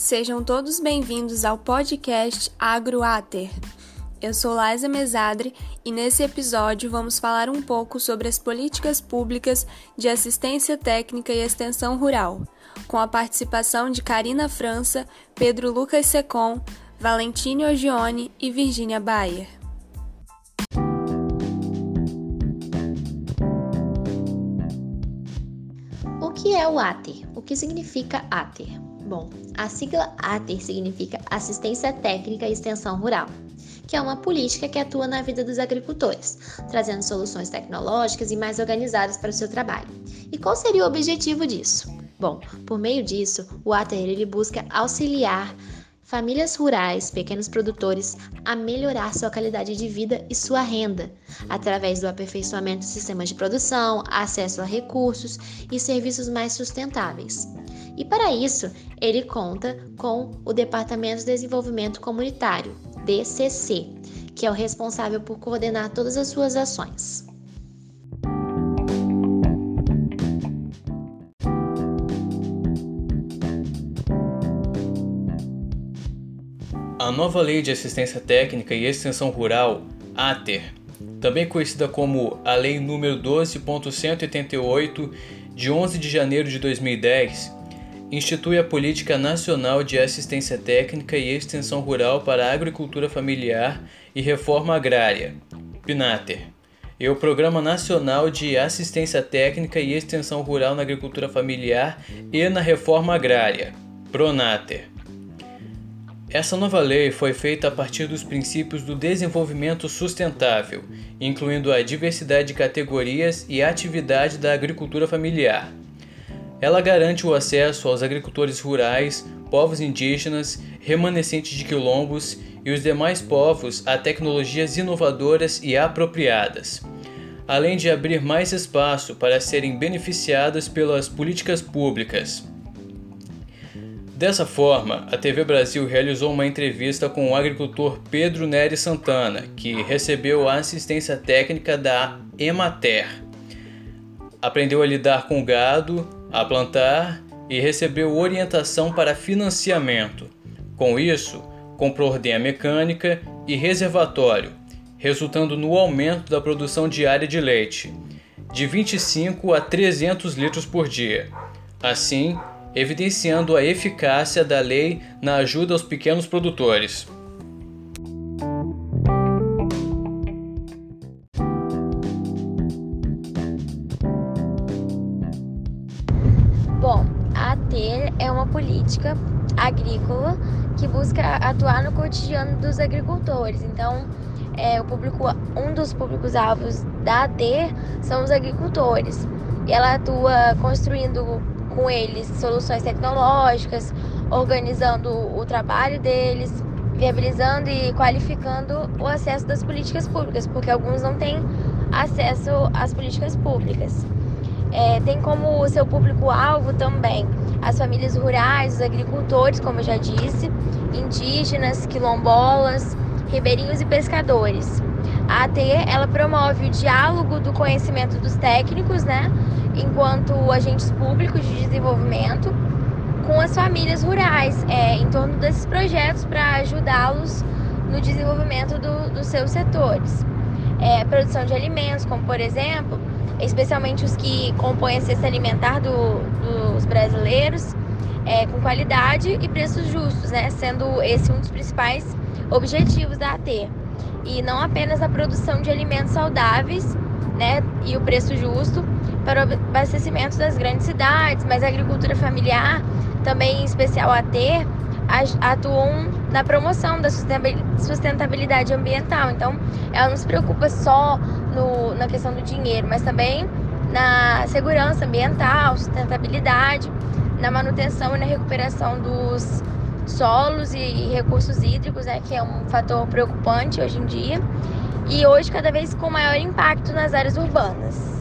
Sejam todos bem-vindos ao podcast AgroAter. Eu sou Laisa Mesadre e nesse episódio vamos falar um pouco sobre as políticas públicas de assistência técnica e extensão rural, com a participação de Karina França, Pedro Lucas Secom, Valentine Ogione e Virginia Bayer. O que é o ATER? O que significa ATER? Bom, a sigla ATER significa Assistência Técnica e Extensão Rural que é uma política que atua na vida dos agricultores, trazendo soluções tecnológicas e mais organizadas para o seu trabalho. E qual seria o objetivo disso? Bom, por meio disso, o ATER ele busca auxiliar famílias rurais, pequenos produtores, a melhorar sua qualidade de vida e sua renda, através do aperfeiçoamento de sistemas de produção, acesso a recursos e serviços mais sustentáveis. E para isso, ele conta com o Departamento de Desenvolvimento Comunitário, DCC, que é o responsável por coordenar todas as suas ações. A nova Lei de Assistência Técnica e Extensão Rural, ATER, também conhecida como a Lei número 12.188 de 11 de janeiro de 2010, institui a Política Nacional de Assistência Técnica e Extensão Rural para a Agricultura Familiar e Reforma Agrária, PNATER, e o Programa Nacional de Assistência Técnica e Extensão Rural na Agricultura Familiar e na Reforma Agrária, PRONATER. Essa nova lei foi feita a partir dos princípios do desenvolvimento sustentável, incluindo a diversidade de categorias e atividade da agricultura familiar ela garante o acesso aos agricultores rurais, povos indígenas, remanescentes de quilombos e os demais povos a tecnologias inovadoras e apropriadas, além de abrir mais espaço para serem beneficiadas pelas políticas públicas. Dessa forma, a TV Brasil realizou uma entrevista com o agricultor Pedro Nery Santana, que recebeu a assistência técnica da Emater. Aprendeu a lidar com gado, a plantar e recebeu orientação para financiamento. Com isso, comprou ordenha mecânica e reservatório, resultando no aumento da produção diária de leite, de 25 a 300 litros por dia. Assim, evidenciando a eficácia da lei na ajuda aos pequenos produtores. A ATER é uma política agrícola que busca atuar no cotidiano dos agricultores. Então, é, o público, um dos públicos-alvos da ATER são os agricultores. E ela atua construindo com eles soluções tecnológicas, organizando o trabalho deles, viabilizando e qualificando o acesso das políticas públicas, porque alguns não têm acesso às políticas públicas. É, tem como seu público-alvo também as famílias rurais, os agricultores, como eu já disse, indígenas, quilombolas, ribeirinhos e pescadores. A ATE ela promove o diálogo do conhecimento dos técnicos, né, enquanto agentes públicos de desenvolvimento, com as famílias rurais, é, em torno desses projetos para ajudá-los no desenvolvimento do, dos seus setores. É, produção de alimentos, como por exemplo, especialmente os que compõem a cesta alimentar do, dos brasileiros, é, com qualidade e preços justos, né? Sendo esse um dos principais objetivos da AT. E não apenas a produção de alimentos saudáveis, né? E o preço justo para o abastecimento das grandes cidades, mas a agricultura familiar, também em especial a AT, atuam na promoção da sustentabilidade ambiental. Então, ela não se preocupa só no, na questão do dinheiro, mas também na segurança ambiental, sustentabilidade, na manutenção e na recuperação dos solos e recursos hídricos, né, que é um fator preocupante hoje em dia, e hoje cada vez com maior impacto nas áreas urbanas.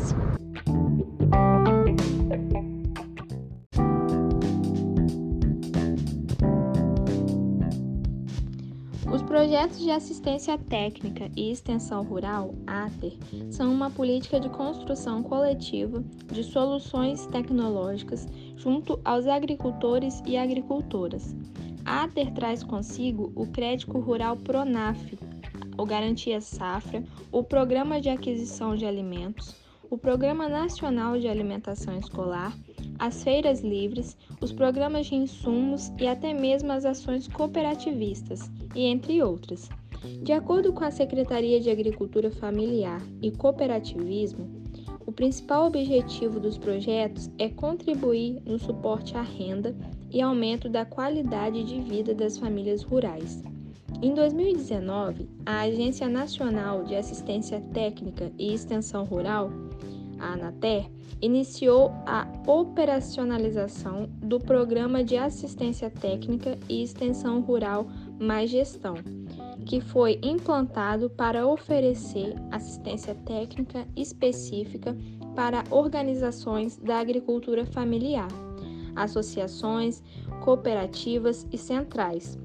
Projetos de assistência técnica e extensão rural, ATER, são uma política de construção coletiva de soluções tecnológicas junto aos agricultores e agricultoras, a ATER traz consigo o Crédito Rural Pronaf, o Garantia Safra, o Programa de Aquisição de Alimentos, o Programa Nacional de Alimentação Escolar, as feiras livres, os programas de insumos e até mesmo as ações cooperativistas, e entre outras. De acordo com a Secretaria de Agricultura Familiar e Cooperativismo, o principal objetivo dos projetos é contribuir no suporte à renda e aumento da qualidade de vida das famílias rurais. Em 2019, a Agência Nacional de Assistência Técnica e Extensão Rural, a ANATER, iniciou a operacionalização do Programa de Assistência Técnica e Extensão Rural Mais Gestão, que foi implantado para oferecer assistência técnica específica para organizações da agricultura familiar, associações, cooperativas e centrais,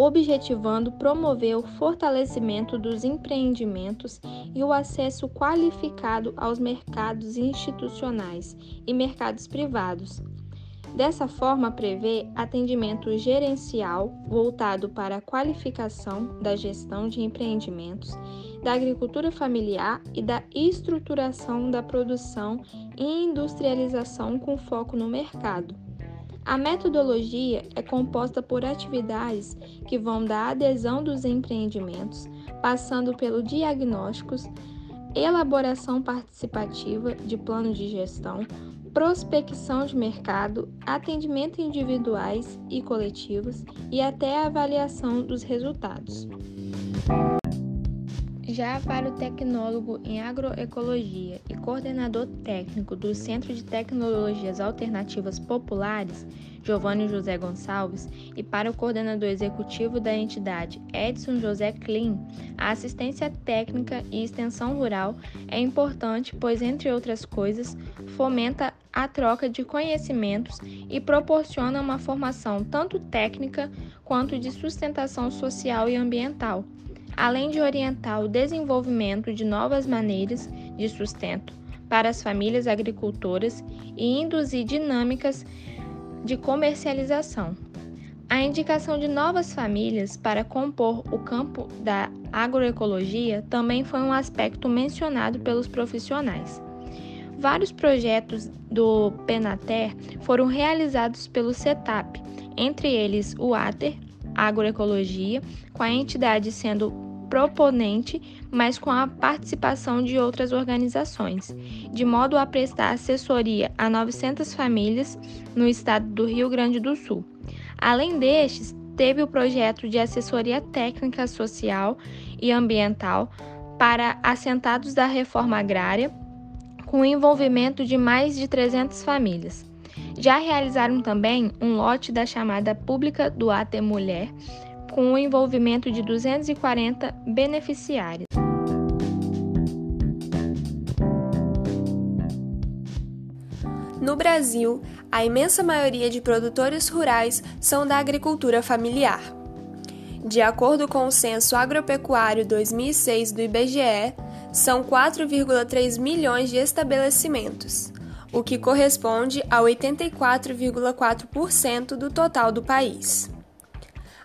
objetivando promover o fortalecimento dos empreendimentos e o acesso qualificado aos mercados institucionais e mercados privados, Dessa forma, prevê atendimento gerencial voltado para a qualificação da gestão de empreendimentos, da agricultura familiar e da estruturação da produção e industrialização com foco no mercado. A metodologia é composta por atividades que vão da adesão dos empreendimentos, passando pelo diagnósticos, elaboração participativa de plano de gestão, prospecção de mercado, atendimento individuais e coletivos e até a avaliação dos resultados. Já para o tecnólogo em agroecologia e coordenador técnico do Centro de Tecnologias Alternativas Populares, Giovanni José Gonçalves, e para o coordenador executivo da entidade, Edson José Klein, a assistência técnica e extensão rural é importante, pois, entre outras coisas, fomenta a troca de conhecimentos e proporciona uma formação tanto técnica quanto de sustentação social e ambiental além de orientar o desenvolvimento de novas maneiras de sustento para as famílias agricultoras e induzir dinâmicas de comercialização. A indicação de novas famílias para compor o campo da agroecologia também foi um aspecto mencionado pelos profissionais. Vários projetos do Penater foram realizados pelo CETAP, entre eles o ATER, Agroecologia, com a entidade sendo proponente, mas com a participação de outras organizações, de modo a prestar assessoria a 900 famílias no estado do Rio Grande do Sul. Além destes, teve o projeto de assessoria técnica social e ambiental para assentados da reforma agrária, com envolvimento de mais de 300 famílias. Já realizaram também um lote da chamada pública do AT Mulher, com o envolvimento de 240 beneficiários. No Brasil, a imensa maioria de produtores rurais são da agricultura familiar. De acordo com o Censo Agropecuário 2006 do IBGE, são 4,3 milhões de estabelecimentos, o que corresponde a 84,4% do total do país.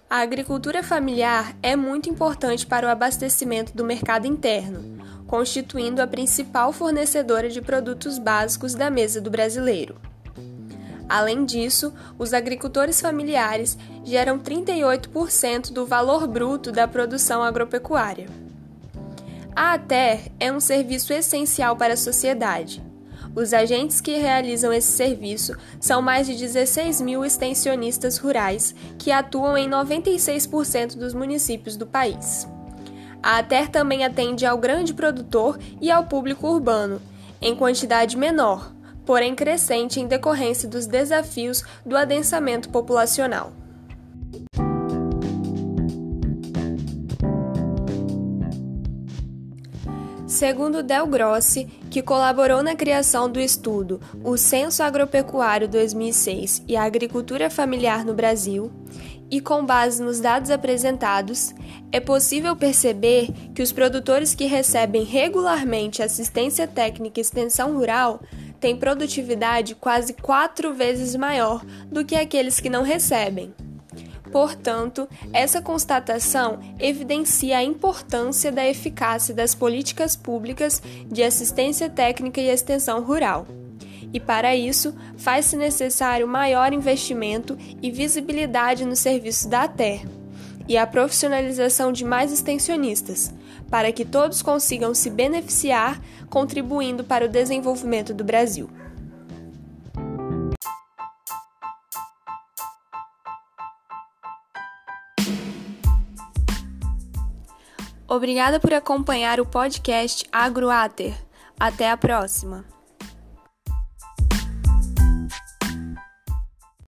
A agricultura familiar é muito importante para o abastecimento do mercado interno, constituindo a principal fornecedora de produtos básicos da mesa do brasileiro. Além disso, os agricultores familiares geram 38% do valor bruto da produção agropecuária. A ATER é um serviço essencial para a sociedade os agentes que realizam esse serviço são mais de 16 mil extensionistas rurais que atuam em 96% dos municípios do país. A ATER também atende ao grande produtor e ao público urbano, em quantidade menor, porém crescente em decorrência dos desafios do adensamento populacional. Segundo Del Grossi, que colaborou na criação do estudo O Censo Agropecuário 2006 e a Agricultura Familiar no Brasil, e com base nos dados apresentados, é possível perceber que os produtores que recebem regularmente assistência técnica e extensão rural têm produtividade quase quatro vezes maior do que aqueles que não recebem. Portanto, essa constatação evidencia a importância da eficácia das políticas públicas de assistência técnica e extensão rural. E para isso, faz-se necessário maior investimento e visibilidade no serviço da ATER e a profissionalização de mais extensionistas, para que todos consigam se beneficiar, contribuindo para o desenvolvimento do Brasil. Obrigada por acompanhar o podcast AgroAter. Até a próxima!